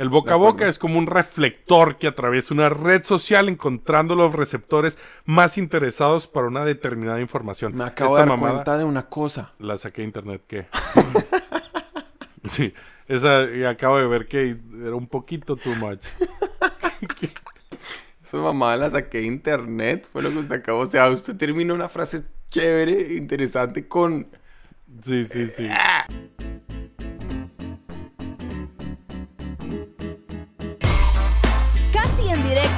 El boca a boca es como un reflector que atraviesa una red social encontrando los receptores más interesados para una determinada información. Me acabo de dar cuenta de una cosa. La saqué de internet, ¿qué? sí, esa acabo de ver que era un poquito too much. Esa mamá la saqué de internet, fue lo que usted acabó. O sea, usted termina una frase chévere, interesante con... Sí, sí, sí.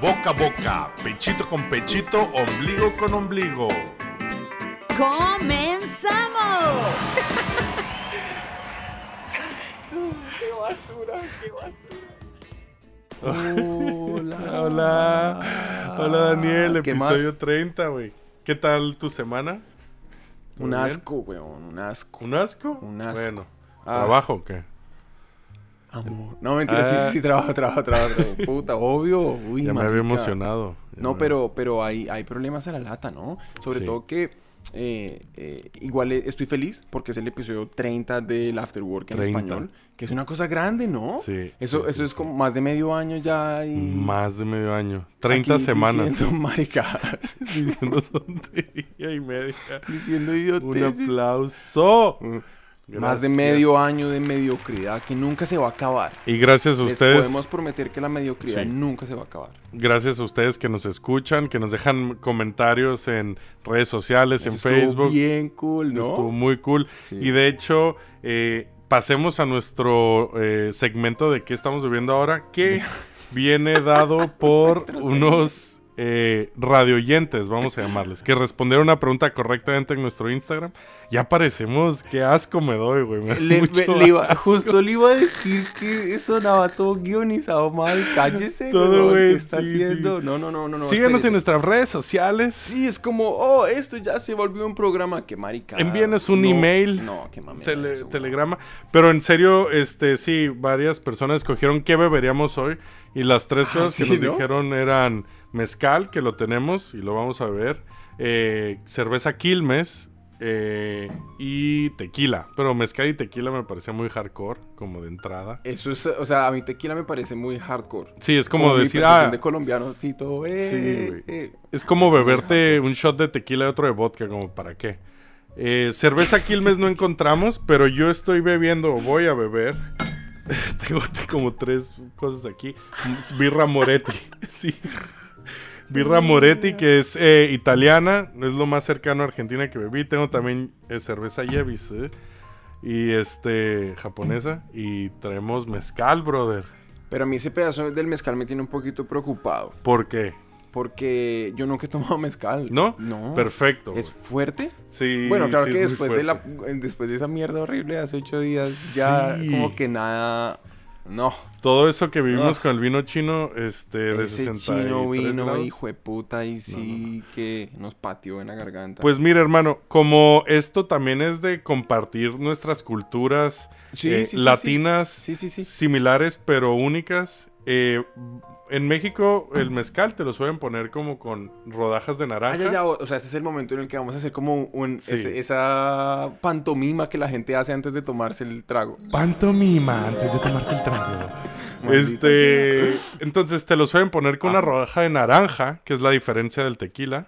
Boca a boca, pechito con pechito, ombligo con ombligo. ¡Comenzamos! ¡Qué basura, qué basura! Hola, hola, hola Daniel, ¿Qué episodio más? 30, güey. ¿Qué tal tu semana? Un asco, weón, un asco. ¿Un asco? Un asco. Bueno, Ah. ¿trabajo o qué? Amor. No, mentira, sí, Ah. sí, sí, trabajo, trabajo, trabajo. Puta, obvio. Uy, ya me había emocionado. Ya No, me- pero, pero hay, hay problemas a la lata, ¿no? Sobre Sí. todo que eh, eh, igual eh, estoy feliz porque es el episodio 30 del Afterwork en 30. español, que es una cosa grande, ¿no? Sí, Eso, sí, eso sí, es sí. como más de medio año ya y... Más de medio año. 30 aquí semanas. Diciendo maricadas, Diciendo tontería y media. diciendo Un idioteces. aplauso. Más de medio año de mediocridad que nunca se va a acabar. Y gracias a Les ustedes. podemos prometer que la mediocridad Sí. nunca se va a acabar. Gracias a ustedes que nos escuchan, que nos dejan comentarios en redes sociales, Eso en estuvo Facebook. bien cool, ¿no? Estuvo muy cool. Sí. Y de hecho, eh, pasemos a nuestro eh, segmento de qué estamos viviendo ahora, que viene dado por unos eh, radioyentes, vamos a llamarles, que respondieron una pregunta correctamente en nuestro Instagram. Ya parecemos, qué asco me doy, güey. me da Le- mucho me- le iba- asco. justo le iba a decir que sonaba todo guionizado mal. Cállese, Todo, güey, ¿Qué está sí, haciendo? sí. No, no, no, no. no Síguenos en nuestras redes sociales. Sí, es como, oh, esto ya se volvió un programa. Qué marica. Envíenos un No, email. No, qué. Tele- telegrama. Pero en serio, este sí, varias personas escogieron qué beberíamos hoy. Y las tres Ah, cosas que ¿sí, nos no? dijeron eran mezcal, que lo tenemos y lo vamos a ver. eh, cerveza Quilmes eh, y tequila. Pero mezcal y tequila me parecía muy hardcore, como de entrada. Eso es, o sea, a mí tequila me parece muy hardcore. Sí, es como, mi decir, ah, de colombiano, sí, todo, eh, Sí, eh. es como beberte un shot de tequila y otro de vodka, como para qué. Cerveza Quilmes no encontramos, pero yo estoy bebiendo, o voy a beber. Tengo como tres cosas aquí. Birra Moretti, sí. Birra Moretti, que es eh, italiana, es lo más cercano a Argentina que bebí. Tengo también eh, cerveza Yevis, eh, y este, japonesa. Y traemos mezcal, brother. Pero a mí ese pedazo del mezcal me tiene un poquito preocupado. ¿Por qué? Porque yo nunca he tomado mezcal. ¿No? No. Perfecto. ¿Es fuerte? Sí, Bueno, claro sí, que es muy después de, la, después de esa mierda horrible de hace ocho días, ya como que nada... No. Todo eso que vivimos Ah. con el vino chino, este, de Ese 63 chino vino, grados. hijo de puta, y sí que nos pateó en la garganta. Pues mira, hermano, como esto también es de compartir nuestras culturas Sí, eh, sí, latinas, sí. similares pero únicas, eh, en México el mezcal te lo suelen poner como con rodajas de Ah, naranja. ya, ya, o o sea, este es el momento en el que vamos a hacer como un, Sí. ese- esa pantomima que la gente hace antes de tomarse el trago. Pantomima antes de tomarte el trago. Maldita Este, entonces te lo suelen poner con una Ah. rodaja de naranja, que es la diferencia del tequila.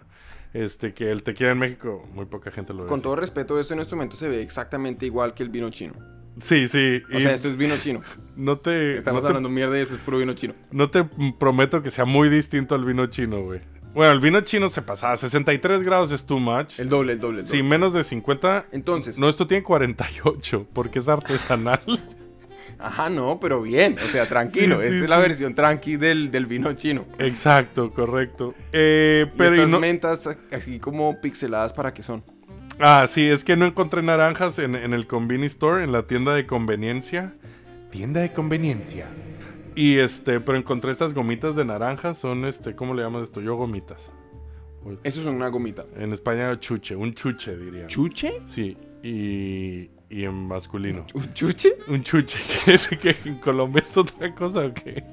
Este, que el tequila en México, muy poca gente lo ve. Con así. todo respeto, esto en este momento se ve exactamente igual que el vino chino. Sí, sí. O y sea, esto es vino chino. no te, Estamos no te- hablando mierda y eso es puro vino chino. no te prometo que sea muy distinto al vino chino, güey. Bueno, el vino chino se pasaba. 63 grados es too much. El doble, el doble. El Sí, doble. menos de 50. Entonces, No, esto tiene 48, porque es artesanal. ajá, no, pero bien. O sea, tranquilo. Sí, sí, Esta es la sí. versión tranqui del, del vino chino. Exacto, correcto. Eh, pero y estas no- mentas así como pixeladas para qué son. Ah, sí, es que no encontré naranjas en, en el convenience store, en la tienda de conveniencia. Tienda de conveniencia. Y este, pero encontré estas gomitas de naranja, son este, ¿cómo le llamas esto? Yo gomitas. Eso es una gomita. En España chuche, un chuche diría. ¿Chuche? Sí, y, y en masculino. ¿Un chuche? Un chuche, que es que en Colombia es otra cosa o qué?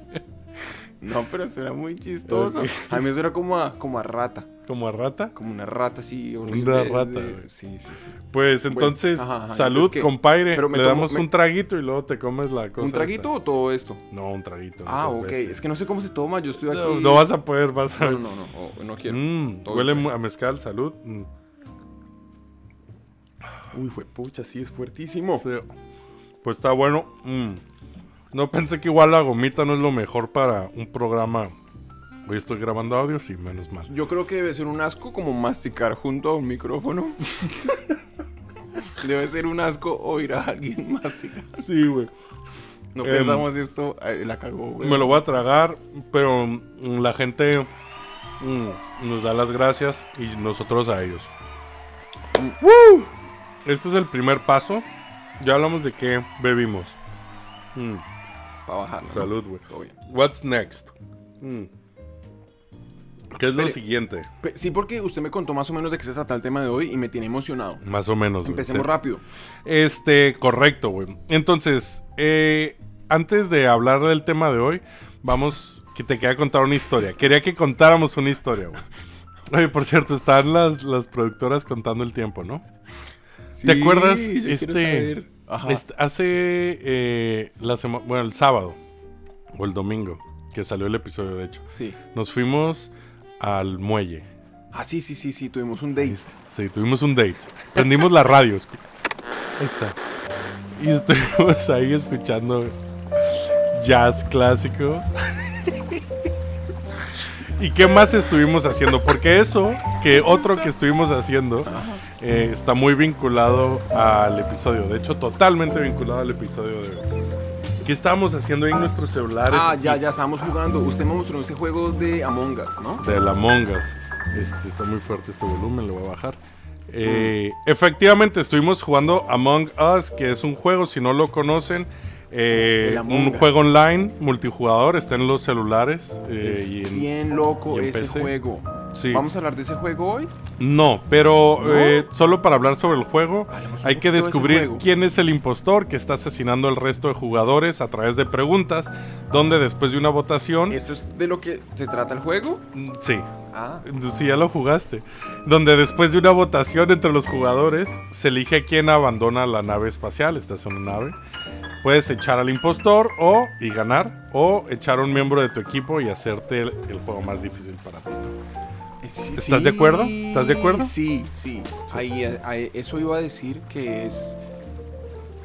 No, pero suena muy chistoso. A mí suena como a, como a rata. ¿Como a rata? Como una rata así horrible. Una rata, de-. Sí, sí, sí. Pues Bueno, entonces, ajá, ajá, salud, entonces, compadre. Pero Le tomo- damos me- un traguito y luego te comes la cosa. ¿Un esta. traguito o todo esto? No, un traguito. no Ah, ok. bestia. Es que no sé cómo se toma. Yo estoy aquí. No, no vas a poder, vas a No, no, no. oh, no quiero. Mm, huele bien. a mezcal, salud. Mm, Uy, fue pucha, sí, es fuertísimo. sí. Pues está bueno. Mm. No pensé que igual la gomita no es lo mejor para un programa. Hoy estoy grabando audio, sí, menos mal. Yo creo que debe ser un asco como masticar junto a un micrófono. debe ser un asco oír a alguien masticar. Sí, güey. No Em, pensamos esto, eh, la cagó, güey. Me lo voy a tragar, pero mm, la gente mm, nos da las gracias y nosotros a ellos. ¡Woo! Este es el primer paso. Ya hablamos de qué bebimos. Mm, Para bajarlo. ¿no? salud, güey. What's next? ¿Qué es lo siguiente? Pe- Sí, porque usted me contó más o menos de qué se trata el tema de hoy y me tiene emocionado. Más o menos. güey. Empecemos Sí. rápido. Este, correcto, güey. Entonces, eh, antes de hablar del tema de hoy, vamos, que te quería contar una historia. Quería que contáramos una historia, güey. Oye, por cierto, están las, las productoras contando el tiempo, ¿no? ¿Te Sí, acuerdas? yo quiero Este, saber. Ajá. este- hace eh, la semana, bueno, el sábado o el domingo que salió el episodio, de hecho, Sí. nos fuimos al muelle. Ah, sí, sí, sí, sí, tuvimos un date. Sí, tuvimos un date. Prendimos la radio. Ahí está. Y estuvimos ahí escuchando jazz clásico. ¿Y qué más estuvimos haciendo? Porque eso, que otro que estuvimos haciendo, eh, está muy vinculado al episodio. De hecho, totalmente vinculado al episodio de hoy. ¿Qué estábamos haciendo ahí en nuestros celulares? Ah, así? ya, ya estábamos jugando. Usted me mostró ese juego de Among Us, ¿no? de la Mongas. Este, está muy fuerte este volumen, lo voy a bajar. Eh, efectivamente, estuvimos jugando Among Us, que es un juego, si no lo conocen, eh, un juego online multijugador, está en los celulares. eh, Es y en- bien loco y en ese PC. juego. sí. ¿Vamos a hablar de ese juego hoy? No, pero ¿No? eh, solo para hablar sobre el juego, hay que de descubrir quién es el impostor que está asesinando al resto de jugadores a través de preguntas, donde después de una votación... ¿Esto es de lo que se trata el juego? Mm, Sí, Ah, Si ya lo jugaste. Donde después de una votación entre los jugadores, se elige quién abandona la nave espacial. Esta es una nave. Puedes echar al impostor o y ganar. O echar a un miembro de tu equipo y hacerte el, el juego más difícil para ti. eh, sí, ¿Estás de acuerdo? ¿Estás de acuerdo? Sí, sí. Ahí, ahí- eso iba a decir que es...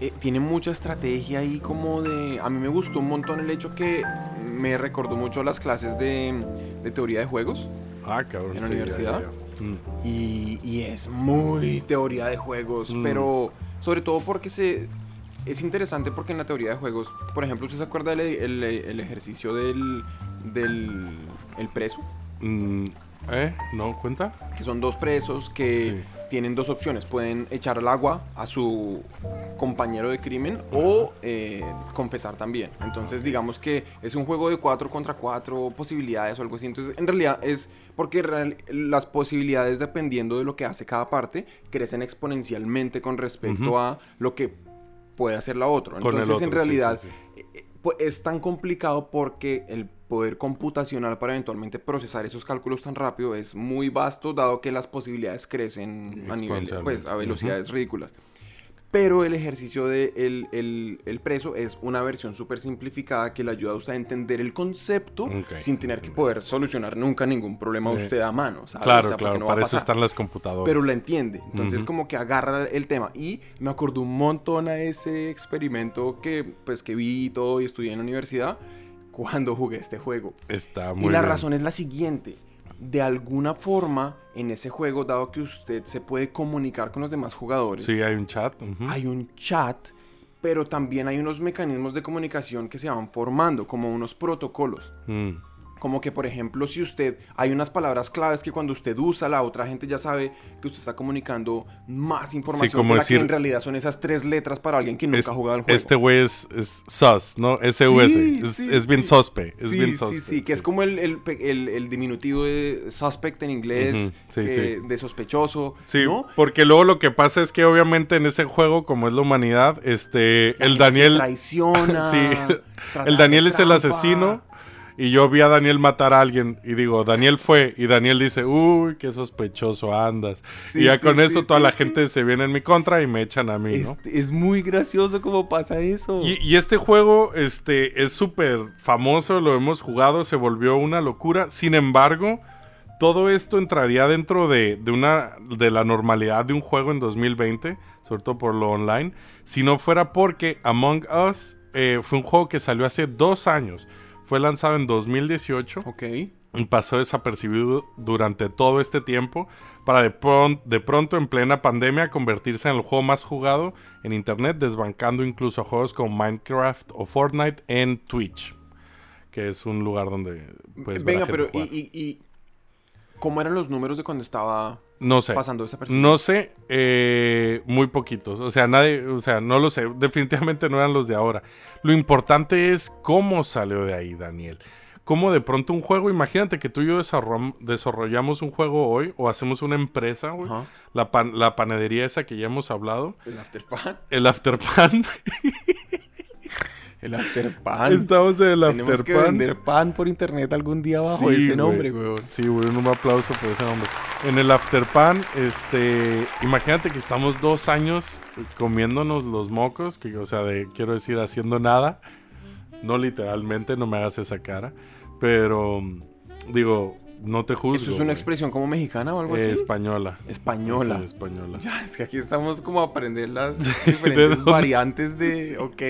eh, tiene mucha estrategia ahí como de... A mí me gustó un montón el hecho que me recordó mucho las clases de, de teoría de juegos. Ah, cabrón. ¿En la sí, universidad? ya, ya. Mm. Y, y es muy teoría de juegos, Mm. pero sobre todo porque se... Es interesante porque en la teoría de juegos, por ejemplo, ¿usted se acuerda del el- el ejercicio del, del el preso? Mm, ¿Eh? ¿No cuenta? Que son dos presos que tienen dos opciones. Pueden echar al agua a su compañero de crimen o eh, confesar también. Entonces digamos que es un juego de cuatro contra cuatro posibilidades o algo así. Entonces en realidad es porque las posibilidades dependiendo de lo que hace cada parte crecen exponencialmente con respecto a lo que puede hacer la otra. Con Entonces en otro, realidad sí, sí. eh, eh, pues, es tan complicado porque el poder computacional para eventualmente procesar esos cálculos tan rápido es muy vasto, dado que las posibilidades crecen a nivel, pues, a velocidades ridículas. Pero el ejercicio de el, el- el preso es una versión súper simplificada que le ayuda a usted a entender el concepto sin tener que poder solucionar nunca ningún problema Eh, usted a mano. Claro, sea, claro. no a para eso están las computadoras. pero la entiende. Entonces Ujú. como que agarra el tema. Y me acordó un montón a ese experimento que pues que vi y todo y estudié en la universidad cuando jugué este juego. Está muy y la bien. razón es la siguiente. De alguna forma, en ese juego, dado que usted se puede comunicar con los demás jugadores, Sí, hay un chat. hay un chat, pero también hay unos mecanismos de comunicación que se van formando, como unos protocolos. Mm. Como que, por ejemplo, si usted, hay unas palabras claves que cuando usted usa, la otra gente ya sabe que usted está comunicando más información como que la decir- que en realidad son esas tres letras para alguien que nunca Es- ha jugado el juego. este güey es, es sus, ¿no? SUS. Sí, es, sí, es bien sí. sospe. Es sí, bien sí, sospe. sí, que es como el, el, el- el diminutivo de suspect en inglés, sí, que- sí. de sospechoso, Sí, ¿no? porque luego lo que pasa es que obviamente en ese juego, como es la humanidad, este, La el se Daniel, traiciona, sí, el Daniel es el asesino y yo vi a Daniel matar a alguien y digo, Daniel fue y Daniel dice, uy, qué sospechoso andas. Sí, y ya sí, con sí, eso toda la gente se viene en mi contra y me echan a mí, ¿no? Es, es muy gracioso cómo pasa eso. Y, y este juego este, es súper famoso, lo hemos jugado, se volvió una locura. Sin embargo, todo esto entraría dentro de, de una, de la normalidad de un juego en 2020, sobre todo por lo online, si no fuera porque Among Us eh, fue un juego que salió hace dos años. Fue lanzado en 2018 Ok. y pasó desapercibido durante todo este tiempo para de, pron- de pronto en plena pandemia convertirse en el juego más jugado en internet, desbancando incluso a juegos como Minecraft o Fortnite en Twitch, que es un lugar donde pues Venga, pero ¿y, y, y cómo eran los números de cuando estaba no sé. pasando desapercibido? No sé, eh, muy poquitos. O sea, nadie, o sea, no lo sé. Definitivamente no eran los de ahora. Lo importante es cómo salió de ahí, Daniel. Cómo de pronto un juego, imagínate que tú y yo desarroll- desarrollamos un juego hoy o hacemos una empresa, güey. La, pan- la panadería esa que ya hemos hablado. El afterpan. El Afterpan. El afterpan. Estamos en el Tenemos que Afterpan. vender pan por internet algún día bajo Sí, ese güey. nombre, weón. Sí, güey, un aplauso por ese nombre. En el Afterpan, este, imagínate que estamos dos años comiéndonos los mocos, que, o sea, de, quiero decir, haciendo nada. No literalmente, no me hagas esa cara. Pero, digo, no te juzgo. ¿Eso es una güey. expresión como mexicana o algo Eh, así? española. Española. Sí, española. Ya, es que aquí estamos como a aprender las ¿de diferentes variantes de... Ok.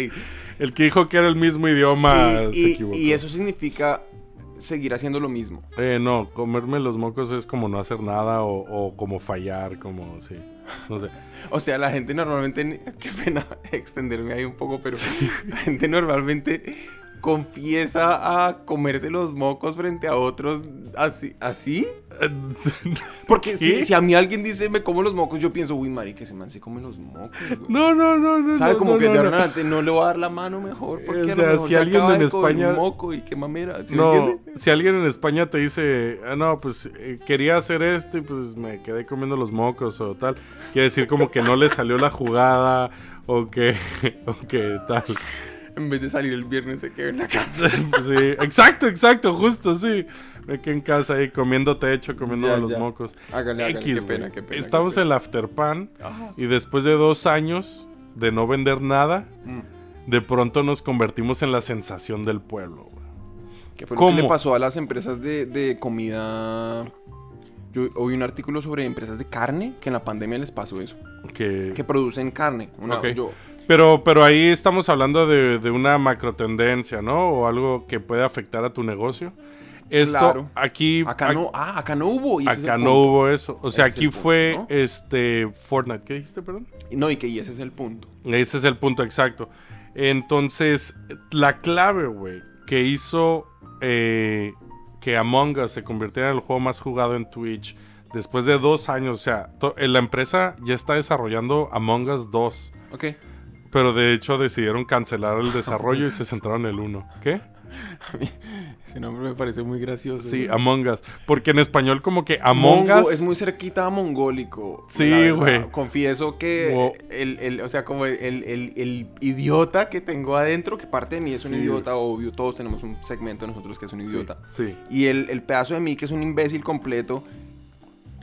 El que dijo que era el mismo idioma y, se y- equivocó. y eso significa seguir haciendo lo mismo. Eh, no, comerme los mocos es como no hacer nada o, o como fallar, como, sí. No sé. O sea, la gente normalmente... Qué pena extenderme ahí un poco, pero la gente normalmente confiesa a comerse los mocos frente a otros así. ¿Así? Porque si, a mí alguien dice me como los mocos, yo pienso, uy, Mari, que se man se come los mocos. güey". No, no, no, no. ¿Sabe? no, Como no, que no, de no. adelante no le voy a dar la mano mejor. Porque O a lo sea, mejor si se alguien acaba en de España- un moco y qué mamera. ¿sí no, si alguien en España te dice, ah, no, pues eh, quería hacer esto y pues me quedé comiendo los mocos o tal, quiere decir como que no le salió la jugada o que, o que tal. En vez de salir el viernes se quedó en la casa. Sí, exacto, exacto, justo, sí. Me quedé en casa ahí comiendo techo, comiendo Ya, los ya. mocos. Hágale, hágale, X, qué pena, qué pena. Estamos qué en el Afterpan y después de dos años de no vender nada, Mm. de pronto nos convertimos en la sensación del pueblo. ¿Qué fue lo que ¿Cómo? le pasó a las empresas de, de comida? Yo oí un artículo sobre empresas de carne que en la pandemia les pasó eso. Que, Que producen carne. Una- Ok. yo- Pero, pero ahí estamos hablando de, de una macro tendencia, ¿no? O algo que puede afectar a tu negocio. Esto Claro. aquí, acá ac- no, ah, acá no hubo. y acá no punto. hubo eso. O sea, Ese aquí punto, fue ¿no? este Fortnite. ¿Qué dijiste, perdón? No, y que y ese es el punto. Ese es el punto exacto. Entonces, la clave, güey, que hizo eh, que Among Us se convirtiera en el juego más jugado en Twitch después de dos años. O sea, la empresa ya está desarrollando Among Us 2. Ok. Pero de hecho decidieron cancelar el desarrollo y se centraron en el 1. ¿Qué? Ese nombre me parece muy gracioso. Sí. Among Us. Porque en español como que Among Mongo Us... es muy cerquita a mongólico. Sí, güey. Confieso que Wow. el, el- o sea, como el, el- el idiota que tengo adentro, que parte de mí es un Sí. idiota, obvio, todos tenemos un segmento de nosotros que es un idiota. Sí. Y el, el pedazo de mí que es un imbécil completo,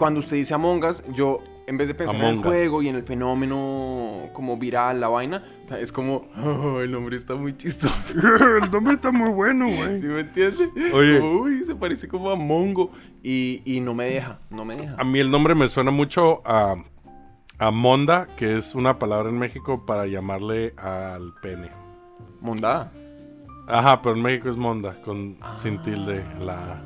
cuando usted dice Among Us, yo en vez de pensar en el Us. juego y en el fenómeno como viral, la vaina, es como, "Oh, el nombre está muy chistoso. el nombre está muy bueno, güey. ¿Sí me entiende? Oye. Como, Uy, se parece como a Mongo. Y, y no me deja, no me deja. A mí el nombre me suena mucho a, a Monda, que es una palabra en México para llamarle al pene. Mondada. Ajá, pero en México es Monda, con, Ah. sin tilde, la A.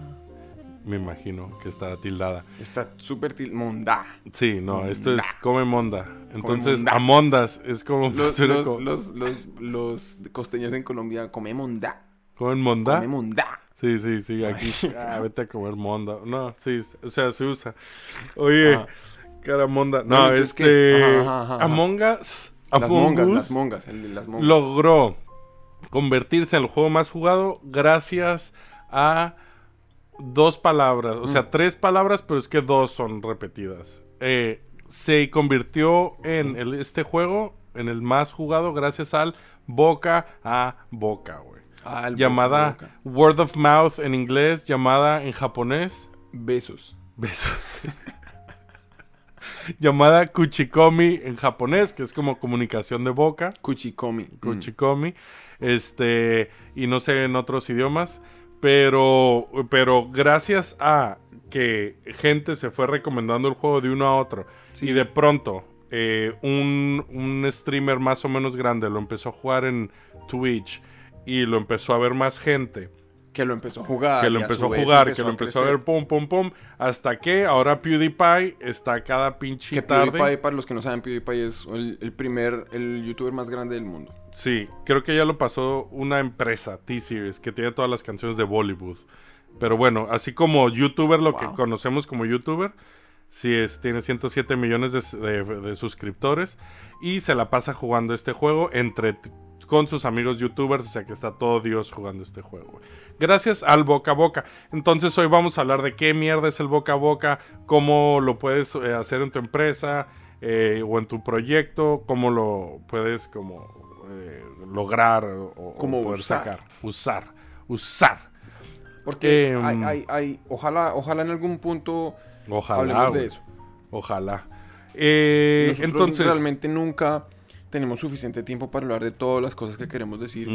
Me imagino que está tildada. Está súper til... Mondá. Sí, no, esto es Monda. come monda. Entonces, monda. amondas es como... Los, los, como- los, los, los costeños en Colombia comen mondá. ¿Comen monda? Come mondá. Sí, sí, sí, aquí. Ah, vete a comer monda. No, sí, o sea, se usa. Oye, Ajá. cara monda. No, entonces, este. ¿qué? Ajá, ajá, ajá, ajá. Among Us. Las Among mongas, las mongas, el de las mongas. logró convertirse en el juego más jugado gracias a dos palabras. O Mm. sea, tres palabras, pero es que dos son repetidas. Eh, se convirtió en el- este juego en el más jugado gracias al boca a boca, güey. Ah, Llamada boca word of mouth en inglés, llamada en japonés. Besos. Beso. llamada kuchikomi en japonés, que es como comunicación de boca. Kuchikomi. Mm. Kuchikomi. Este, y no sé en otros idiomas. Pero, pero gracias a que gente se fue recomendando el juego de uno a otro. Sí. Y de pronto, eh, un, un streamer más o menos grande lo empezó a jugar en Twitch. Y lo empezó a ver más gente. Que lo empezó a jugar. que lo a empezó a jugar, que lo empezó a ver pum, pum, pum. Hasta que ahora PewDiePie está cada pinche Que tarde. PewDiePie, para los que no saben, PewDiePie es el, el primer, el youtuber más grande del mundo. Sí, creo que ya lo pasó una empresa, T-Series, que tiene todas las canciones de Bollywood. Pero bueno, así como YouTuber, lo que conocemos como YouTuber, sí es, tiene 107 millones de, de- de suscriptores y se la pasa jugando este juego entre con sus amigos YouTubers, o sea que está todo Dios jugando este juego. Gracias al boca a boca. Entonces hoy vamos a hablar de qué mierda es el boca a boca, cómo lo puedes eh, hacer en tu empresa eh, o en tu proyecto, cómo lo puedes como eh, lograr o, o Cómo poder usar. sacar, usar, usar. Porque Em, hay, hay, hay- ojalá, ojalá en algún punto Ojalá. hablemos de eso. Ojalá. Eh, Nosotros entonces, realmente nunca tenemos suficiente tiempo para hablar de todas las cosas que queremos decir.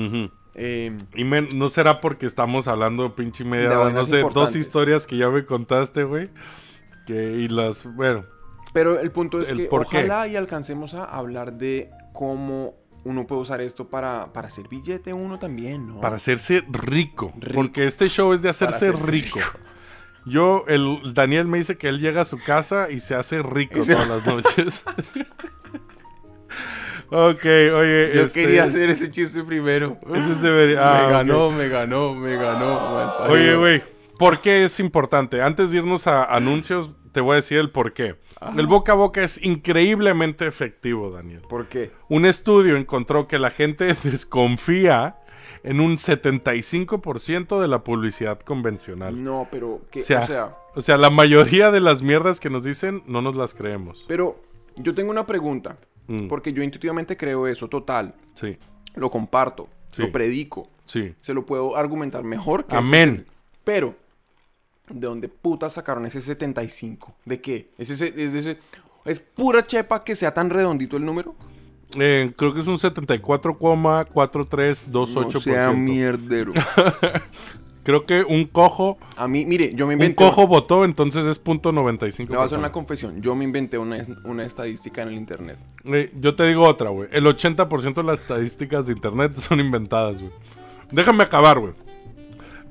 Em, Y no será porque estamos hablando pinche media no sé, dos historias que ya me contaste, güey. Que, y las, bueno, pero el punto es El que qué. ojalá y alcancemos a hablar de cómo uno puede usar esto para, para hacer billete uno también, ¿no? para hacerse rico, Rico. Porque este show es de hacerse, hacerse rico. Yo, el Daniel me dice que él llega a su casa y se hace rico se- todas las noches. ok, oye. Yo este, quería hacer ese chiste primero. Ese se ah, me ok. ganó, me ganó, me ganó. Oye, güey, ¿por qué es importante? Antes de irnos a anuncios, te voy a decir el por qué. El boca a boca es increíblemente efectivo, Daniel. ¿Por qué? Un estudio encontró que la gente desconfía en un 75% de la publicidad convencional. No, pero que, O sea, o sea, o sea, la mayoría de las mierdas que nos dicen no nos las creemos. pero yo tengo una pregunta, Mm. porque yo intuitivamente creo eso total, Sí, lo comparto, Sí. lo predico, sí. se lo puedo argumentar mejor que Amén. 70. Pero ¿de dónde putas sacaron ese 75? ¿De qué? ¿Es ese es ese es pura chepa que sea tan redondito el número? Eh, creo que es un 74,4328%. No sea mierdero. Creo que un cojo, A mí, mire, yo me un inventé cojo votó, entonces es punto .95%. Le voy a hacer una confesión. Yo me inventé una, una estadística en el internet. Eh, yo te digo otra, güey. El 80% de las estadísticas de internet son inventadas, güey. Déjame acabar, güey.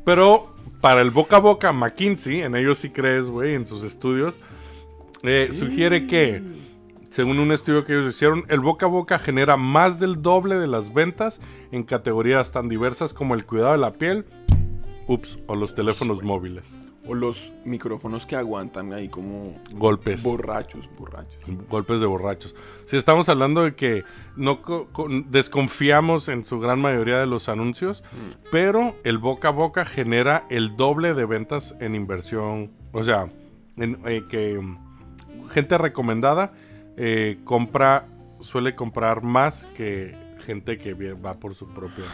Pero para el boca a boca, McKinsey, en ellos sí crees, güey, en sus estudios, eh, sugiere que, según un estudio que ellos hicieron, el boca a boca genera más del doble de las ventas en categorías tan diversas como el cuidado de la piel, ups, o los teléfonos móviles. O los micrófonos que aguantan ahí como Golpes. borrachos, borrachos. Golpes de borrachos. Si estamos hablando de que no co- co- desconfiamos en su gran mayoría de los anuncios, pero el boca a boca genera el doble de ventas en inversión. O sea, en, eh, que mm, gente recomendada eh, compra, suele comprar más que gente que va por su propio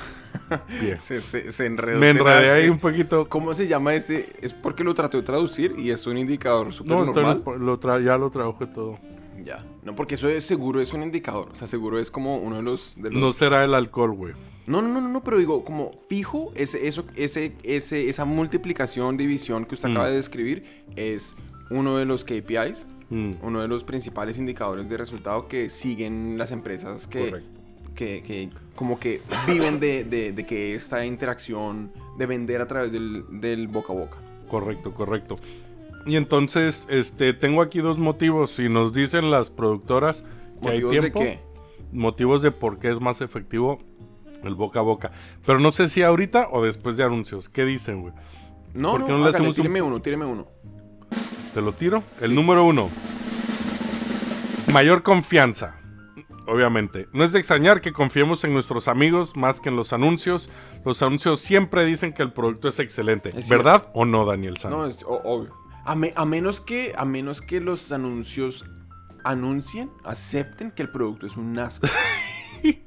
pie. Se, se, se enredó. Me enredé ahí un poquito. ¿Cómo se llama ese? Es porque lo traté de traducir y es un indicador súper No, normal. lo tra- ya lo trabajé todo. Ya. No, porque eso es seguro, es un indicador. O sea, seguro es como uno de los. De los... No será el alcohol, güey. No, no, no, no, no, pero digo, como fijo, ese, eso, ese, ese, esa multiplicación, división que usted Mm. acaba de describir es uno de los KPIs, Mm, uno de los principales indicadores de resultado que siguen las empresas que, Correcto. Que, que como que viven de, de- de que esta interacción de vender a través del, del boca a boca. Correcto, correcto. Y entonces, este, tengo aquí dos motivos. Si nos dicen las productoras que hay ¿Motivos de tiempo, qué? motivos de por qué es más efectivo El boca a boca. Pero no sé si ahorita o después de anuncios. ¿Qué dicen, güey? No, ¿Por no, no le hágale, hacemos un- tíreme uno, tíreme uno. ¿Te lo tiro? El número uno. Mayor confianza. Obviamente. No es de extrañar que confiemos en nuestros amigos más que en los anuncios. Los anuncios siempre dicen que el producto es excelente. Es cierto. ¿Verdad o no, Daniel San? No, es obvio. A, me- a menos que, a menos que los anuncios anuncien, acepten que el producto es un asco.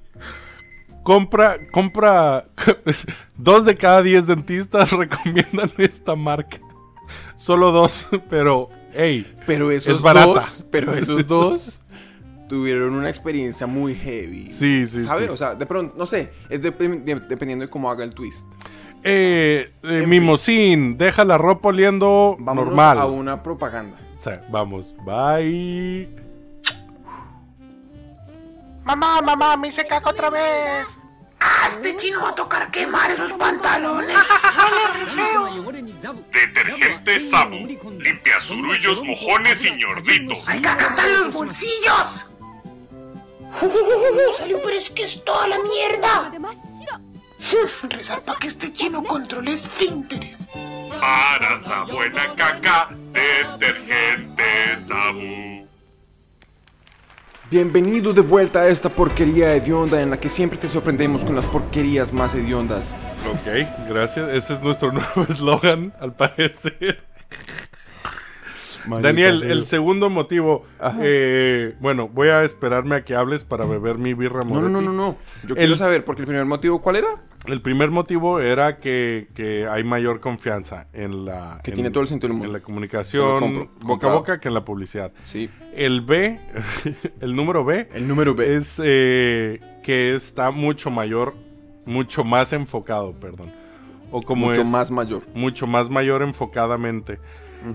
Compra, compra. dos de cada diez dentistas recomiendan esta marca. Solo dos, pero, hey, Pero esos Es barata. dos, pero esos dos tuvieron una experiencia muy heavy. Sí, sí, ¿Sabe? sí. O sea, de pronto, no sé, es dep- de- dependiendo de cómo haga el twist. eh, eh, mimosín, deja la ropa oliendo Vámonos normal. a una propaganda. O sea, vamos, bye. Mamá, mamá, me hice caca otra vez. ¡Ah, este chino va a tocar quemar esos pantalones! Detergente Sabu. Limpia surullos, mojones y ñorditos. ¡Hay caca hasta en los bolsillos! ¡Uh, salió, pero es que es toda la mierda! Rezar para que este chino controle esfínteres. Para esa buena caca, detergente Sabu. Bienvenido de vuelta a esta porquería hedionda en la que siempre te sorprendemos con las porquerías más hediondas. Ok, gracias. Ese es nuestro nuevo eslogan, al parecer. Daniel, el segundo motivo. eh, bueno, voy a esperarme a que hables para beber mi birra No, no, no, no, no. Yo El- quiero saber, porque el primer motivo, ¿cuál era? El primer motivo era que, que hay mayor confianza en la... Que en- tiene todo el sentido del mundo. En la comunicación compro, boca a boca que en la publicidad. Sí. El B, el número B, El número B. es eh, que está mucho mayor, mucho más enfocado, perdón. O como mucho es más mayor. mucho más mayor enfocadamente.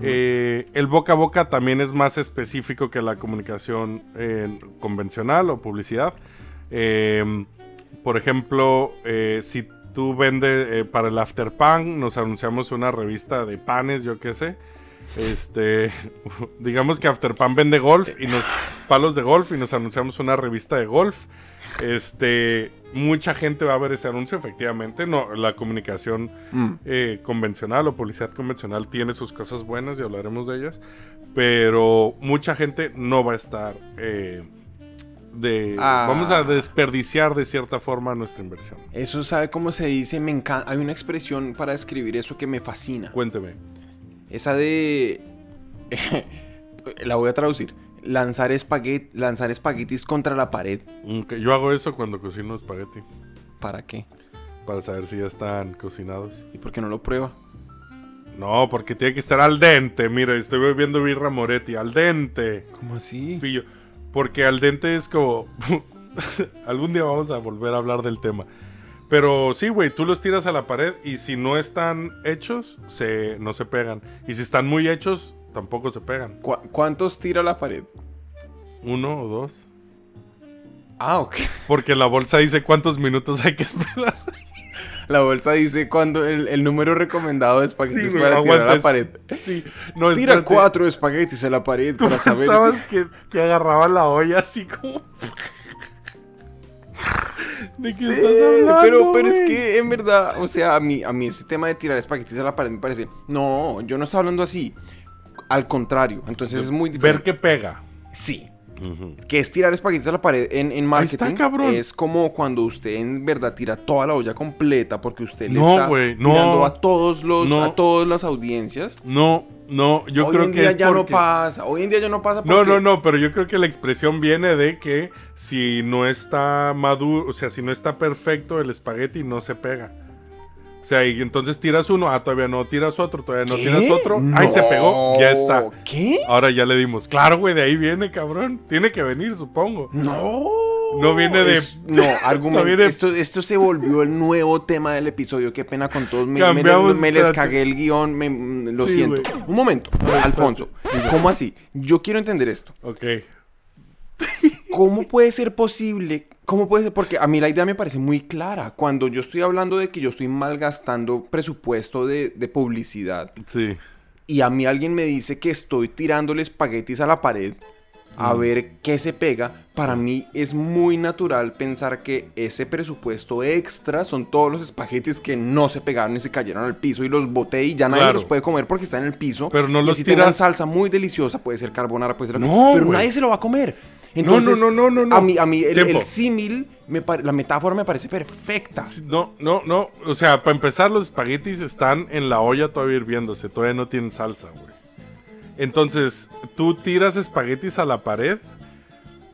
Eh, el boca a boca también es más específico que la comunicación eh, convencional o publicidad. Eh, por ejemplo, si tú vendes para el After Pan, nos anunciamos una revista de panes, yo qué sé. Este, digamos que After Pan vende golf y nos palos de golf y nos anunciamos una revista de golf. Este, mucha gente va a ver ese anuncio, efectivamente. No, la comunicación Mm. eh, convencional o publicidad convencional tiene sus cosas buenas y hablaremos de ellas. Pero mucha gente no va a estar eh, de. Ah. Vamos a desperdiciar de cierta forma nuestra inversión. Eso, ¿sabe cómo se dice? Me encanta. Hay una expresión para describir eso que me fascina. Cuénteme. Esa de. la voy a traducir. Lanzar, espaguet lanzar espaguetis contra la pared. Yo hago eso cuando cocino espagueti. ¿Para qué? Para saber si ya están cocinados. ¿Y por qué no lo prueba? No, porque tiene que estar al dente. Mira, estoy bebiendo birra Moretti. Al dente. ¿Cómo así? Fillo. Porque al dente es como. Algún día vamos a volver a hablar del tema. Pero sí, güey, tú los tiras a la pared y si no están hechos, se, no se pegan. Y si están muy hechos, tampoco se pegan. ¿Cu- ¿Cuántos tira la pared? Uno o dos. Ah, ok. Porque la bolsa dice cuántos minutos hay que esperar. La bolsa dice cuando el, el número recomendado de espaguetis Sí, para tirar a la pared. Sí, no, Tira espérate. cuatro espaguetis a la pared ¿Tú para saber. pensabas si- que, que agarraba la olla así como... ¿De qué Sí, estás hablando, pero, pero es que en verdad, o sea, a mí, a mí ese tema de tirar espaguetis a la pared me parece. No, yo no estoy hablando así. Al contrario, entonces es muy Ver diferente. que pega. Sí. Que es tirar espaguetis a la pared en, en marketing. está, cabrón. Es como cuando usted en verdad tira toda la olla completa porque usted le No, está güey, no. tirando a todos los, No. a todas las audiencias. No, no, yo Hoy creo en que día es ya no pasa. Hoy en día ya no pasa No, no, no, pero yo creo que la expresión viene de que si no está maduro, o sea, si no está perfecto el espagueti no se pega. O sea, y entonces tiras uno, ah, todavía no, tiras otro, todavía no ¿Qué? tiras otro, ahí se pegó, ya está. ¿Qué? Ahora ya le dimos. Claro, güey, de ahí viene, cabrón. Tiene que venir, supongo. No. No viene de- Es- no, argumento. No viene- esto, esto se volvió el nuevo tema del episodio. Qué pena con todos. Me, me- Cambiamos, me les cagué el guion. me- mm, lo Sí, siento. Un momento, Alfonso. ¿Cómo así? Yo quiero entender esto. Ok. ¿Cómo puede ser posible? ¿Cómo puede ser? Porque a mí la idea me parece muy clara. Cuando yo estoy hablando de que yo estoy malgastando presupuesto de, de publicidad Sí. y a mí alguien me dice que estoy tirándole espaguetis a la pared, a Mm. ver qué se pega, para mí es muy natural pensar que ese presupuesto extra son todos los espaguetis que no se pegaron y se cayeron al piso y los boté y ya nadie Claro. los puede comer porque están en el piso. Pero no y los tengan tiras- salsa muy deliciosa, puede ser carbonara, puede ser No, pero nadie se lo va a comer. No, Entonces, no, no, no, no. A mí, a mí el, el símil, la metáfora me parece perfecta. No, no, no. O sea, para empezar, los espaguetis están en la olla todavía hirviéndose. Todavía no tienen salsa, güey. Entonces, tú tiras espaguetis a la pared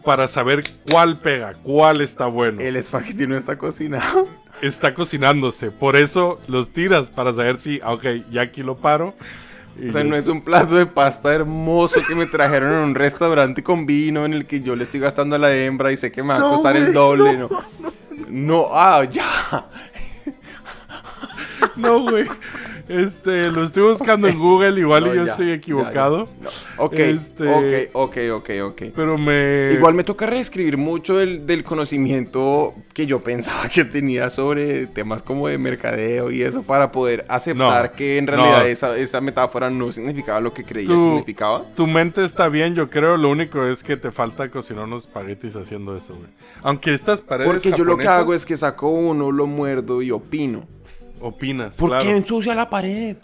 para saber cuál pega, cuál está bueno. El espagueti no está cocinado. Está cocinándose. Por eso los tiras para saber si, ah, ok, ya aquí lo paro. O sea, no es un plato de pasta hermoso que me trajeron en un restaurante con vino en el que yo le estoy gastando a la hembra y sé que me va a No, costar el doble. No, no, ah, ya. No, güey. Este, lo estoy buscando en Google, igual No, y yo ya, estoy ya, equivocado. ya. No. Ok, Este- ok, ok, ok, ok. Pero me. Igual me toca reescribir mucho del, del conocimiento que yo pensaba que tenía sobre temas como de mercadeo y eso para poder aceptar No, que en realidad esa, esa metáfora no significaba lo que creía que significaba. Tu mente está bien, yo creo. Lo único es que te falta cocinar unos espaguetis haciendo eso, güey. Aunque estas paredes. Porque yo lo que hago es que saco uno, lo muerdo y opino. Opinas. ¿Por claro. qué ensucia la pared?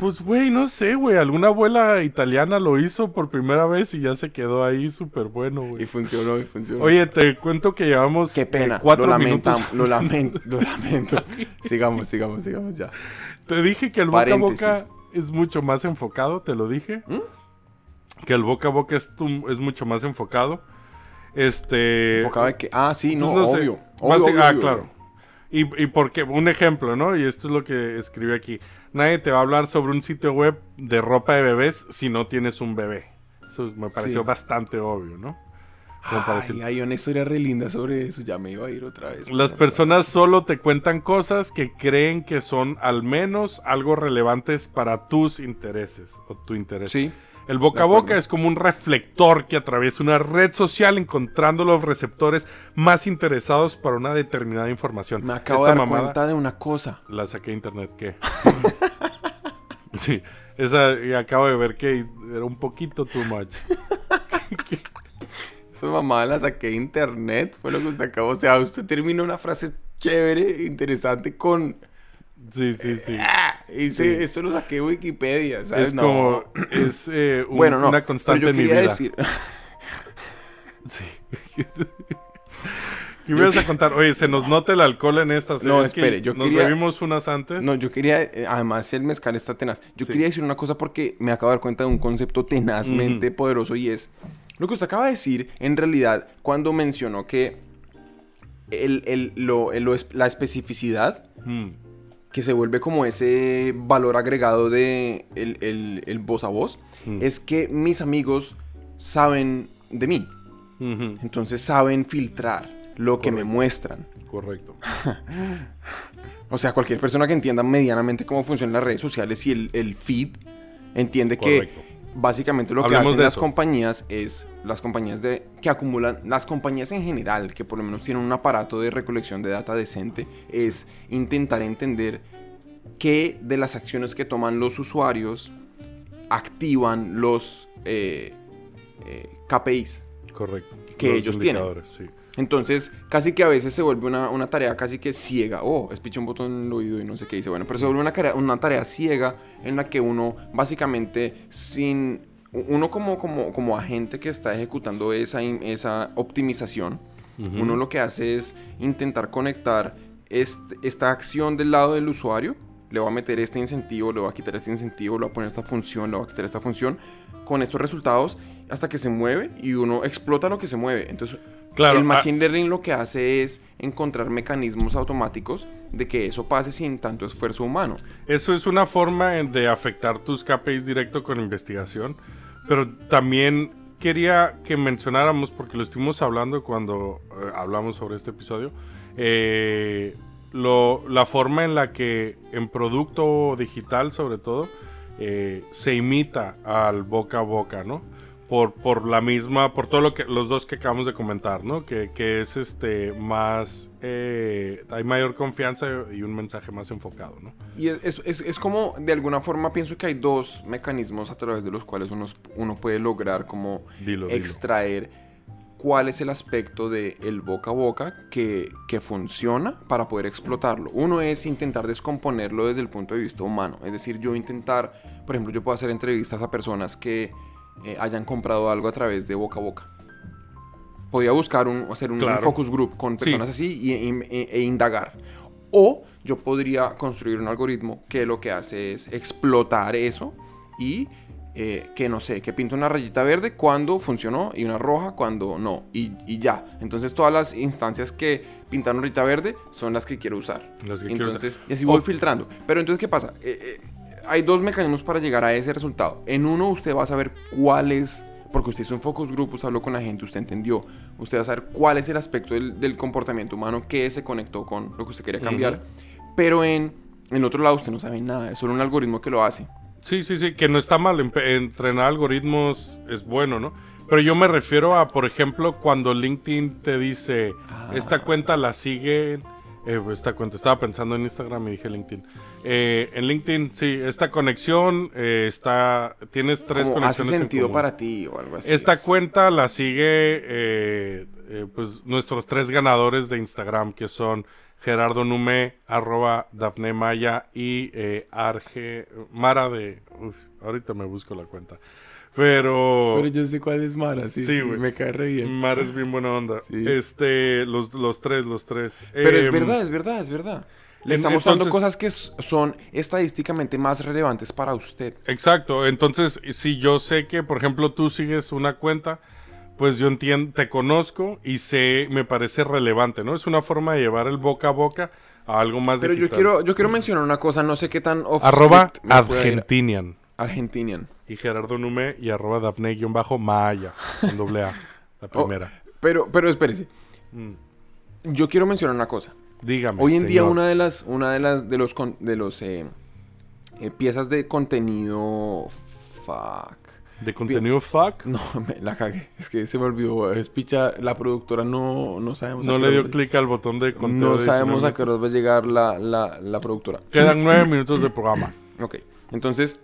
Pues, güey, no sé, güey. Alguna abuela italiana lo hizo por primera vez y ya se quedó ahí súper bueno, Y güey. funcionó, y funcionó. Oye, te cuento que llevamos qué pena. eh, cuatro lo minutos. lamentamos, lo lamento, lo lamento. sigamos, sigamos, sigamos ya. Te dije que el boca a boca es mucho más enfocado, te lo dije. ¿Mm? Que el boca a boca es, tu- es mucho más enfocado. Este. Enfocado en que, ah, sí, no, pues no sé, obvio. más- obvio, obvio, ah, obvio. claro. Y, y porque, un ejemplo, ¿no? Y esto es lo que escribí aquí. Nadie te va a hablar sobre un sitio web de ropa de bebés si no tienes un bebé. Eso me pareció Sí. bastante obvio, ¿no? Ay, hay una historia re linda sobre eso. Ya me iba a ir otra vez. Las personas solo te cuentan cosas que creen que son al menos algo relevantes para tus intereses o tu interés. Sí. El boca a boca es como un reflector que atraviesa una red social encontrando los receptores más interesados para una determinada información. Me acabo Esta de dar cuenta de una cosa. la saqué de internet, ¿qué? sí, esa y acabo de ver que era un poquito too much. Esa mamá la saqué de internet. Fue lo que usted acabó. O sea, usted termina una frase chévere, interesante con. Sí, sí, sí. Ah, Esto lo saqué de Wikipedia. ¿sabes? Es No. como es eh, un- bueno, no. una constante en mi vida. decir. Sí. ¿Qué me ibas a contar? Oye, se nos nota el alcohol en estas. No, es que espere, yo nos quería- bebimos unas antes. No, yo quería, eh, además el mezcal está tenaz. Yo Sí. quería decir una cosa porque me acabo de dar cuenta de un concepto tenazmente poderoso y es lo que usted acaba de decir en realidad cuando mencionó que el, el- lo- el- lo la especificidad Mm, que se vuelve como ese valor agregado de el, el- el voz a voz Mm. es que mis amigos saben de mí. Entonces saben filtrar lo que me muestran. Correcto. O sea, cualquier persona que entienda medianamente cómo funcionan las redes sociales y el, el feed, entiende Correcto. que básicamente lo que hacen las compañías es, las compañías de, que acumulan, las compañías en general, que por lo menos tienen un aparato de recolección de data decente, es intentar entender qué de las acciones que toman los usuarios activan los eh, eh, KPIs. Correcto. Que Los ellos tienen. sí. Entonces, casi que a veces se vuelve una, una tarea casi que ciega. Oh, espicha un botón en el oído y no sé qué dice. Bueno, pero se vuelve una tarea, una tarea ciega en la que uno básicamente sin... Uno como, como, como agente que está ejecutando esa, esa optimización, uno lo que hace es intentar conectar este- esta acción del lado del usuario. Le va a meter este incentivo, le va a quitar este incentivo, le va a poner esta función, le va a quitar esta función. Con estos resultados hasta que se mueve y uno explota lo que se mueve. Entonces, Claro, el ah- Machine Learning lo que hace es encontrar mecanismos automáticos de que eso pase sin tanto esfuerzo humano. Eso es una forma de afectar tus KPIs directo con investigación. Pero también quería que mencionáramos, porque lo estuvimos hablando cuando eh, hablamos sobre este episodio, eh, lo- la forma en la que en producto digital, sobre todo, eh, se imita al boca a boca, ¿no? Por, por la misma, por todo lo que los dos que acabamos de comentar, ¿no? Que, que es este más, eh, hay mayor confianza y un mensaje más enfocado, ¿no? Y es, es- es- como, de alguna forma, pienso que hay dos mecanismos a través de los cuales uno, uno puede lograr como Dilo, dilo. extraer cuál es el aspecto del boca a boca que, que funciona para poder explotarlo. Uno es intentar descomponerlo desde el punto de vista humano. Es decir, yo intentar, por ejemplo, yo puedo hacer entrevistas a personas que eh, hayan comprado algo a través de boca a boca. Podría buscar un, hacer un Claro. focus group con Sí. personas así y, y- e- e indagar. O yo podría construir un algoritmo que lo que hace es explotar eso y eh, que no sé, que pinta una rayita verde cuando funcionó y una roja cuando no. Y, y ya. Entonces todas las instancias que pintan una rayita verde son las que quiero usar. Las que quiero entonces, usar. y así voy filtrando. Pero entonces, ¿qué pasa? Eh, eh, hay dos mecanismos para llegar a ese resultado. En uno usted va a saber cuál es, porque usted hizo un focus group, usted habló con la gente, usted entendió. Usted va a saber cuál es el aspecto del, del comportamiento humano que se conectó con lo que usted quería cambiar. Pero en, en otro lado usted no sabe nada, es solo un algoritmo que lo hace. Sí, sí, sí, que no está mal. Entrenar algoritmos es bueno, ¿no? Pero yo me refiero a, por ejemplo, cuando LinkedIn te dice, esta cuenta la sigue, eh, esta cuenta, estaba pensando en Instagram y dije LinkedIn. Eh, en LinkedIn, sí, esta conexión eh, está, tienes tres Como hace conexiones en sentido común. para ti o algo así. Esta Es- cuenta la sigue eh, eh, pues nuestros tres ganadores de Instagram que son Gerardo Nume, arroba Dafne Maya y eh, Arge Mara de... uf, ahorita me busco la cuenta. Pero... Pero yo sé cuál es Mara, sí, Sí, sí, güey. me cae re bien. Mara es bien buena onda. Sí. Este, los, los tres, los tres. Pero es Em, verdad, es verdad, es verdad. Le estamos dando cosas que son estadísticamente más relevantes para usted. Exacto, entonces si yo sé que, por ejemplo, tú sigues una cuenta, pues yo entiendo, te conozco y sé, me parece relevante, ¿no? Es una forma de llevar el boca a boca a algo más Pero yo digital. quiero, yo quiero mencionar una cosa, no sé qué tan Arroba. Argentinian Argentinian. Y Gerardo Nume y arroba Dafne-Maya con doble A, la Oh, primera. pero, pero espérese. Mm. Yo quiero mencionar una cosa. Dígame, Hoy en día una de las, una de las, de los, con- de los eh, eh, piezas de contenido, fuck. ¿De contenido fuck? No, me la cagué. Es que se me olvidó. Es picha, la productora no, no sabemos. No le dio clic al botón de contenido. No sabemos a 19 qué hora va a llegar la, la, la productora. Quedan nueve minutos de programa. Ok, entonces,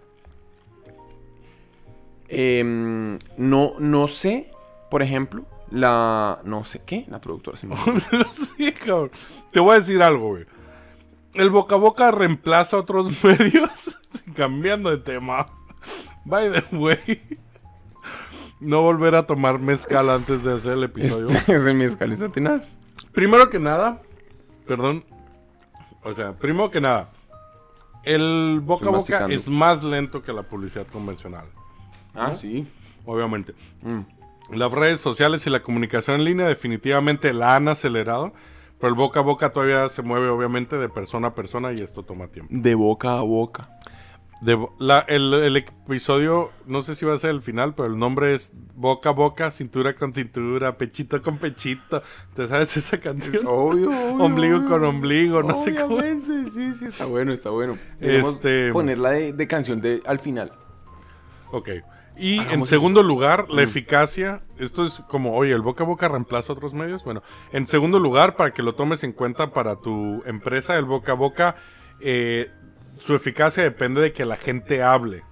em, no, no sé, por ejemplo, la, no sé qué, la productora se me olvidó. sí, cabrón. Te voy a decir algo, güey. El boca a boca reemplaza a otros medios. Cambiando de tema. By the way. No volver a tomar mezcal antes de hacer el episodio. Este es tenaz. Primero que nada, perdón. O sea, primero que nada, el boca a boca masticando. es más lento que la publicidad convencional. Ah, sí. Obviamente. Mm. Las redes sociales y la comunicación en línea definitivamente la han acelerado, pero el boca a boca todavía se mueve obviamente de persona a persona y esto toma tiempo. De boca a boca. De bo- la- el, el episodio, no sé si va a ser el final, pero el nombre es boca a boca, cintura con cintura, pechito con pechito. ¿Te sabes esa canción? Obvio, obvio, Ombligo obvio. con ombligo, no sé cómo. Sí, sí, está bueno, está bueno. Debemos Este- ponerla de, de canción de, al final. Ok. Y en Hagamos segundo lugar, Mm. la eficacia. Esto es como, oye, el boca a boca reemplaza otros medios. Bueno, en segundo lugar, para que lo tomes en cuenta para tu empresa, el boca a boca, eh, su eficacia depende de que la gente hable.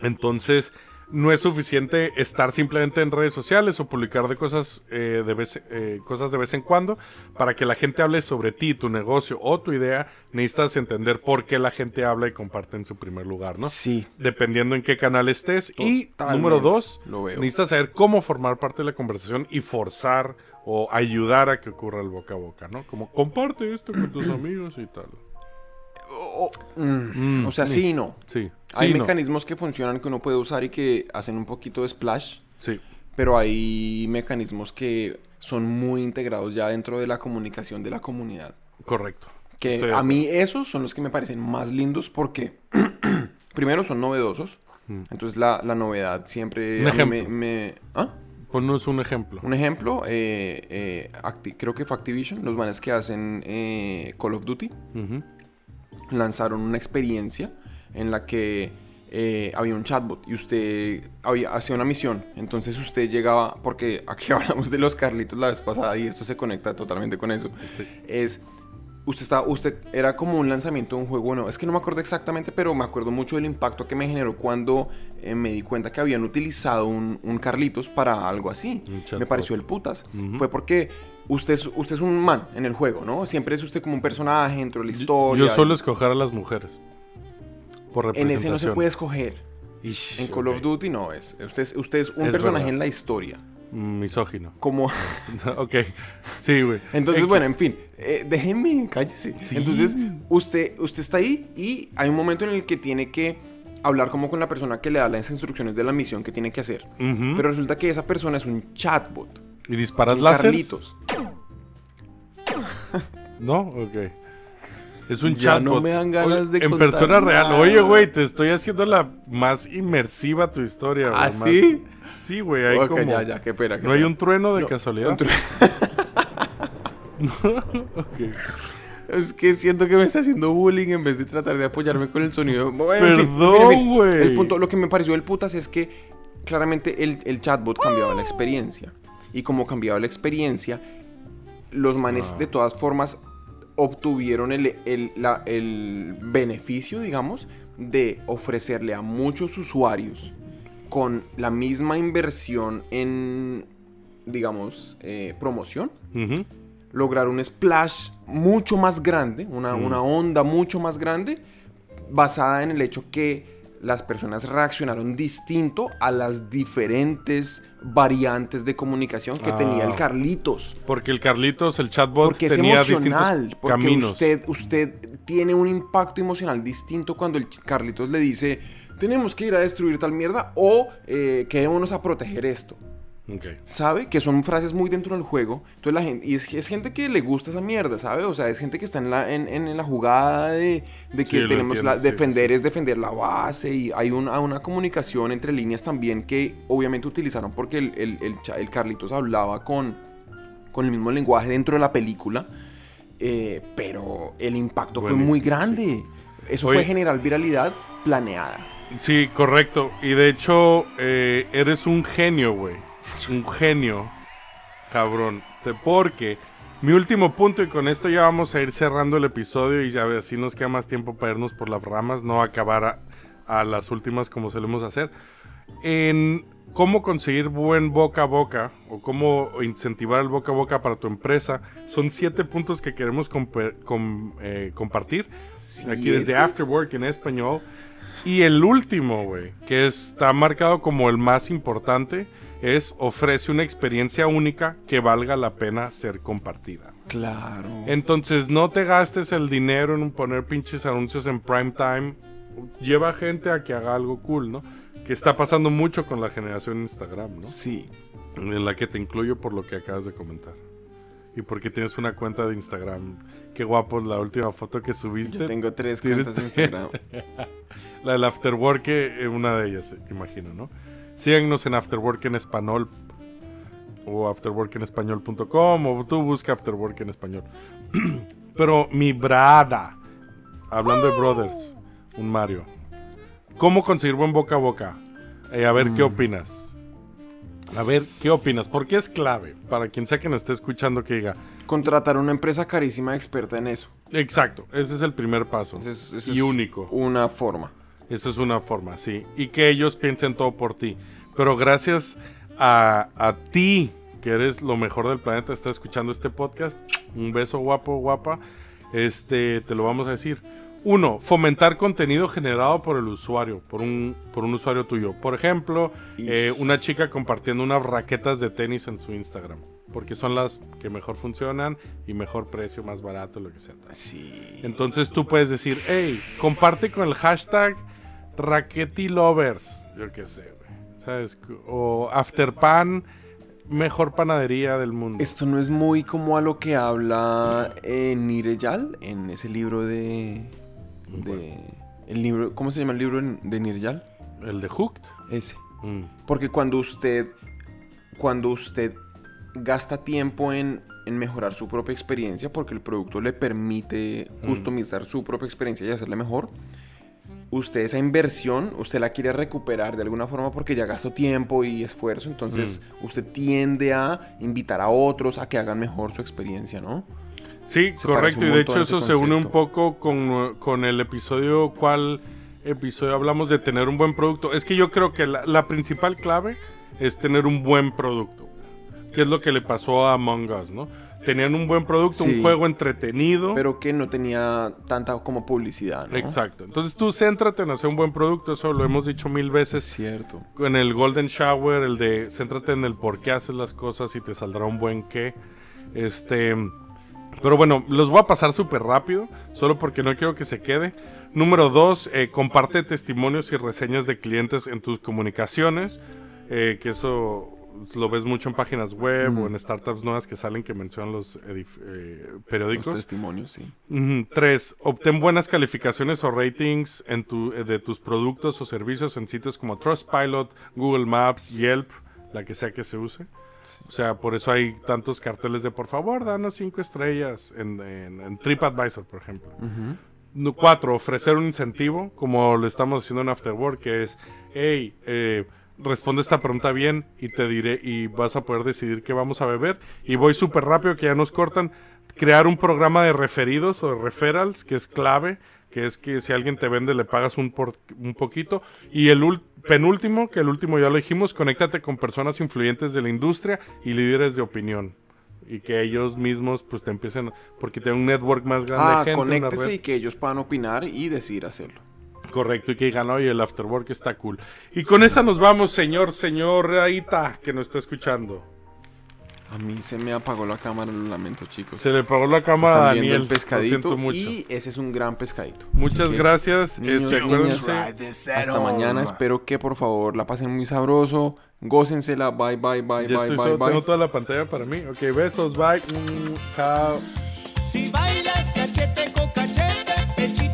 Entonces, no es suficiente estar simplemente en redes sociales o publicar de cosas, eh, de vez, eh, cosas de vez en cuando. Para que la gente hable sobre ti, tu negocio o tu idea, necesitas entender por qué la gente habla y comparte en su primer lugar, ¿no? Sí. dependiendo en qué canal estés. Y número dos, Lo veo. necesitas saber cómo formar parte de la conversación y forzar o ayudar a que ocurra el boca a boca, ¿no? Como comparte esto con tus amigos y tal. O, mm, Mm, o sea, sí. sí y no. Sí. Hay Sí, no. mecanismos que funcionan que uno puede usar y que hacen un poquito de splash. Sí. Pero hay mecanismos que son muy integrados ya dentro de la comunicación de la comunidad. Correcto. Que Estoy a mí esos son los que me parecen más lindos porque primero son novedosos. Entonces la, la novedad siempre Mm. Un mí me, ejemplo. me- ¿Ah? Ponnos un ejemplo. Un ejemplo, eh, eh, creo que fue Activision, los manes que hacen eh, Call of Duty, Ujú. Lanzaron una experiencia en la que eh, había un chatbot y usted había, hacía una misión. Entonces usted llegaba, porque aquí hablamos de los Carlitos la vez pasada y esto se conecta totalmente con eso. Sí. Es, usted estaba, usted era como un lanzamiento de un juego nuevo. Es que no me acuerdo exactamente, pero me acuerdo mucho del impacto que me generó cuando eh, me di cuenta que habían utilizado un, un Carlitos para algo así. Un Me pareció el putas. Ujú. Fue porque usted es, usted es un man en el juego, ¿no? Siempre es usted como un personaje dentro de la historia. Yo suelo y- escoger a las mujeres. Por en representación. ese no se puede escoger. Ish, En Call of Duty no es. Usted es, usted es un Es personaje verdad. en la historia. Misógino. Como... ok. Sí, güey. Entonces, X. bueno, en fin, eh, déjeme, cállese. Sí. Entonces, usted, usted está ahí y hay un momento en el que tiene que hablar como con la persona que le da las instrucciones de la misión que tiene que hacer. Pero resulta que esa persona es un chatbot. ¿Y disparas láseres? ¿No? Ok. Es un Ya chatbot. no me dan ganas de En persona real. Oye, güey, te estoy haciendo la más inmersiva tu historia. güey, ¿Ah, más- sí? Sí, güey. Hay como... ya, ya, qué pena. qué ¿No hay un trueno de No, casualidad? un tru- Ok. Es que siento que me está haciendo bullying en vez de tratar de apoyarme con el sonido. Perdón, güey. El punto, lo que me pareció del putas es que claramente el, el chatbot cambiaba la experiencia. Y como cambiaba la experiencia, los manes Ah. de todas formas obtuvieron el, el- la- el beneficio, digamos, de ofrecerle a muchos usuarios con la misma inversión en, digamos, eh, promoción lograr un splash mucho más grande, una, Mm. una onda mucho más grande, basada en el hecho que las personas reaccionaron distinto a las diferentes variantes de comunicación que Ah. tenía el Carlitos. Porque el Carlitos, el chatbot, Porque es tenía emocional, distintos porque caminos. usted, usted tiene un impacto emocional distinto cuando el Carlitos le dice, tenemos que ir a destruir tal mierda o eh, quedémonos a proteger esto. ¿Sabe? Que son frases muy dentro del juego. Entonces la gente, y es, es gente que le gusta esa mierda, ¿sabe? O sea, es gente que está en la, en, en- la jugada de, de que Sí, tenemos entiendo, la, sí, defender es defender la base y hay una, una comunicación entre líneas también que obviamente utilizaron porque el, el, el Carlitos hablaba con, con el mismo lenguaje dentro de la película, eh, pero el impacto fue muy grande. Eso Oye. fue generar viralidad planeada. Sí, correcto. Y de hecho, eh, eres un genio, güey. Un genio. Cabrón. Porque mi último punto, y con esto ya vamos a ir cerrando el episodio y ya así nos queda más tiempo para irnos por las ramas, no acabar a, a las últimas como solemos hacer. En cómo conseguir buen boca a boca o cómo incentivar el boca a boca para tu empresa, son siete puntos que queremos com- eh, compartir. Aquí desde. Afterwork en español. Y el último, güey, que está marcado como el más importante, es ofrece una experiencia única que valga la pena ser compartida. Claro. Entonces no te gastes el dinero en poner pinches anuncios en prime time. Lleva gente a que haga algo cool, ¿no? Que está pasando mucho con la generación Instagram, ¿no? Sí. En la que te incluyo por lo que acabas de comentar. Y porque tienes una cuenta de Instagram. Qué guapo la última foto que subiste. Yo tengo tres ¿Tienes cuentas en tres? Instagram. La del Afterwork, eh, una de ellas, eh, imagino, ¿no? Síganos en Afterwork en español o afterworkenespañol.com o tú busca Afterwork en español. Pero mi brada, hablando de brothers, un Mario. ¿Cómo conseguir buen boca a boca? Eh, a ver, ¿qué opinas? A ver, ¿qué opinas? Porque es clave para quien sea que nos esté escuchando que diga, Contratar una empresa carísima experta en eso. exacto, ese es el primer paso. Ese es- ese y es único. Una forma. Esa es una forma, sí. Y que ellos piensen todo por ti. Pero gracias a, a ti, que eres lo mejor del planeta, está escuchando este podcast. Un beso guapo, guapa. Este, te lo vamos a decir. Uno, fomentar contenido generado por el usuario, por un, por un usuario tuyo. Por ejemplo, eh, una chica compartiendo unas raquetas de tenis en su Instagram. Porque son las que mejor funcionan y mejor precio, más barato, lo que sea. Sí. Entonces tú puedes decir, hey, comparte con el hashtag Raquetilovers. Yo qué sé, güey. ¿Sabes? O Afterpan, mejor panadería del mundo. Esto no es muy como a lo que habla eh, Nireyal en ese libro de. De el libro, ¿Cómo se llama el libro de Nireyal? El de Hooked. Ese. Mm, Porque cuando usted. Cuando usted gasta tiempo en, en mejorar su propia experiencia, porque el producto le permite customizar su propia experiencia y hacerla mejor, usted esa inversión, usted la quiere recuperar de alguna forma porque ya gastó tiempo y esfuerzo, entonces Mm. usted tiende a invitar a otros a que hagan mejor su experiencia, ¿no? Sí, Se correcto. Y de hecho eso se une un poco con, con el episodio, ¿cuál episodio hablamos de tener un buen producto? Es que yo creo que la, la principal clave es tener un buen producto. Que es lo que le pasó a Among Us, ¿no? Tenían un buen producto, Sí. un juego entretenido. Pero que no tenía tanta como publicidad, ¿no? Exacto. Entonces tú céntrate en hacer un buen producto, eso lo hemos dicho mil Es veces. cierto. En el Golden Shower, el de céntrate en el por qué haces las cosas y te saldrá un buen qué. Este. Pero bueno, los voy a pasar súper rápido, solo porque no quiero que se quede. Número dos, eh, comparte testimonios y reseñas de clientes en tus comunicaciones, eh, que eso lo ves mucho en páginas web o en startups nuevas que salen que mencionan los eh, Los periódicos. testimonios, sí. Tres, obtén buenas calificaciones o ratings en tu, eh, de tus productos o servicios en sitios como Trustpilot, Google Maps, Yelp, la que sea que se use. O sea, por eso hay tantos carteles de por favor, danos cinco estrellas en, en- en TripAdvisor, por ejemplo. Cuatro, ofrecer un incentivo, como lo estamos haciendo en Afterwork, que es, hey, eh, responde esta pregunta bien y te diré, y vas a poder decidir qué vamos a beber. Y voy súper rápido, que ya nos cortan. Crear un programa de referidos o de referrals, que es clave, que es que si alguien te vende le pagas un, por- un poquito. Y el ul- penúltimo, que el último ya lo dijimos, conéctate con personas influyentes de la industria y líderes de opinión. Y que ellos mismos pues te empiecen, porque tienen un network más grande Ah, de gente. conéctese y que ellos puedan opinar y decidir hacerlo. Correcto, y que digan, oye, el afterwork está cool. Y con esta nos vamos, señor, señor Aita, que nos está escuchando. A mí se me apagó la cámara, lo lamento, chicos. Se le pagó la cámara a Están viendo Daniel. el pescadito Lo siento mucho. y ese es un gran pescadito. Muchas que, gracias. niños, este, niñas. Hasta mañana. Espero que por favor la pasen muy sabroso. Gócensela. Bye, bye, bye, Ya bye, estoy bye, solo, bye. tengo toda la pantalla para mí. Ok, besos, bye. Mm, chao. Si bailas cachete con cachete, pechito